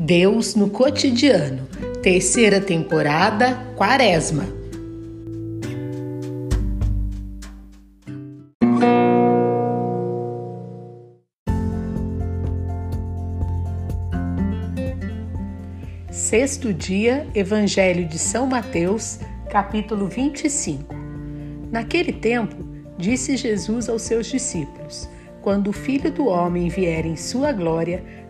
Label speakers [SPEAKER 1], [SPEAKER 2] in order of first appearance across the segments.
[SPEAKER 1] Deus no cotidiano. Terceira temporada, Quaresma. Sexto dia, Evangelho de São Mateus, capítulo 25. Naquele tempo, disse Jesus aos seus discípulos: Quando o Filho do Homem vier em sua glória,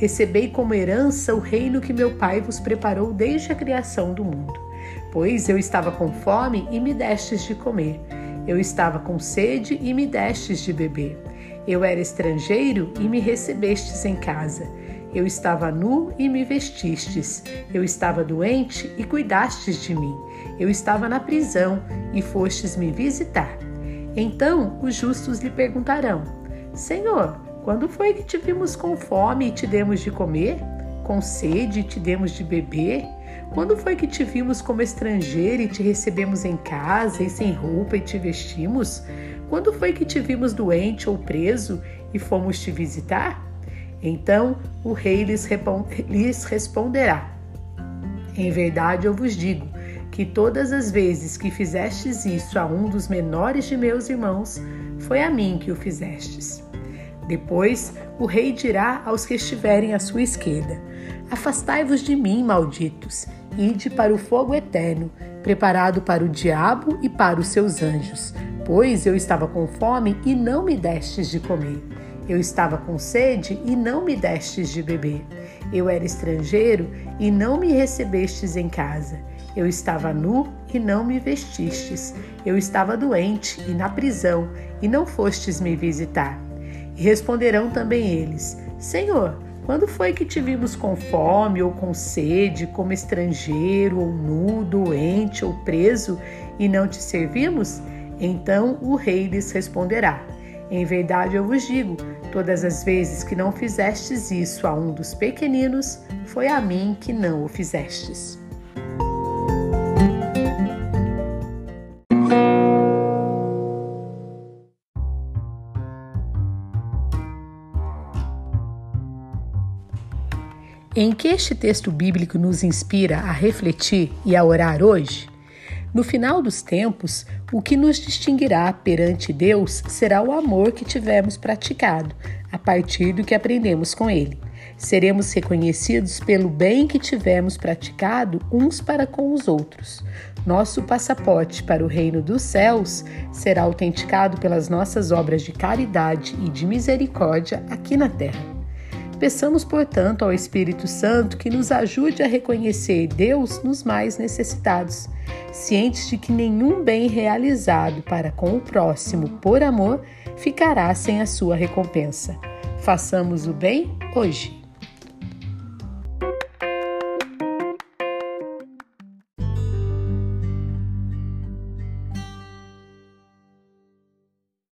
[SPEAKER 1] Recebei como herança o reino que meu Pai vos preparou desde a criação do mundo. Pois eu estava com fome e me destes de comer. Eu estava com sede e me destes de beber. Eu era estrangeiro e me recebestes em casa. Eu estava nu e me vestistes. Eu estava doente e cuidastes de mim. Eu estava na prisão e fostes me visitar. Então os justos lhe perguntarão: Senhor, quando foi que te vimos com fome e te demos de comer? Com sede e te demos de beber? Quando foi que te vimos como estrangeiro e te recebemos em casa e sem roupa e te vestimos? Quando foi que te vimos doente ou preso e fomos te visitar? Então o rei lhes, responderá: Em verdade eu vos digo que todas as vezes que fizestes isso a um dos menores de meus irmãos, foi a mim que o fizestes. Depois o rei dirá aos que estiverem à sua esquerda: Afastai-vos de mim, malditos, ide para o fogo eterno, preparado para o diabo e para os seus anjos. Pois eu estava com fome e não me destes de comer. Eu estava com sede e não me destes de beber. Eu era estrangeiro e não me recebestes em casa. Eu estava nu e não me vestistes. Eu estava doente e na prisão e não fostes me visitar. E responderão também eles: Senhor, quando foi que te vimos com fome ou com sede, como estrangeiro ou nu, doente ou preso e não te servimos? Então o rei lhes responderá: Em verdade eu vos digo, todas as vezes que não fizestes isso a um dos pequeninos, foi a mim que não o fizestes. Em que este texto bíblico nos inspira a refletir e a orar hoje? No final dos tempos, o que nos distinguirá perante Deus será o amor que tivermos praticado, a partir do que aprendemos com Ele. Seremos reconhecidos pelo bem que tivermos praticado uns para com os outros. Nosso passaporte para o reino dos céus será autenticado pelas nossas obras de caridade e de misericórdia aqui na terra. Peçamos, portanto, ao Espírito Santo que nos ajude a reconhecer Deus nos mais necessitados, cientes de que nenhum bem realizado para com o próximo por amor ficará sem a sua recompensa. Façamos o bem hoje.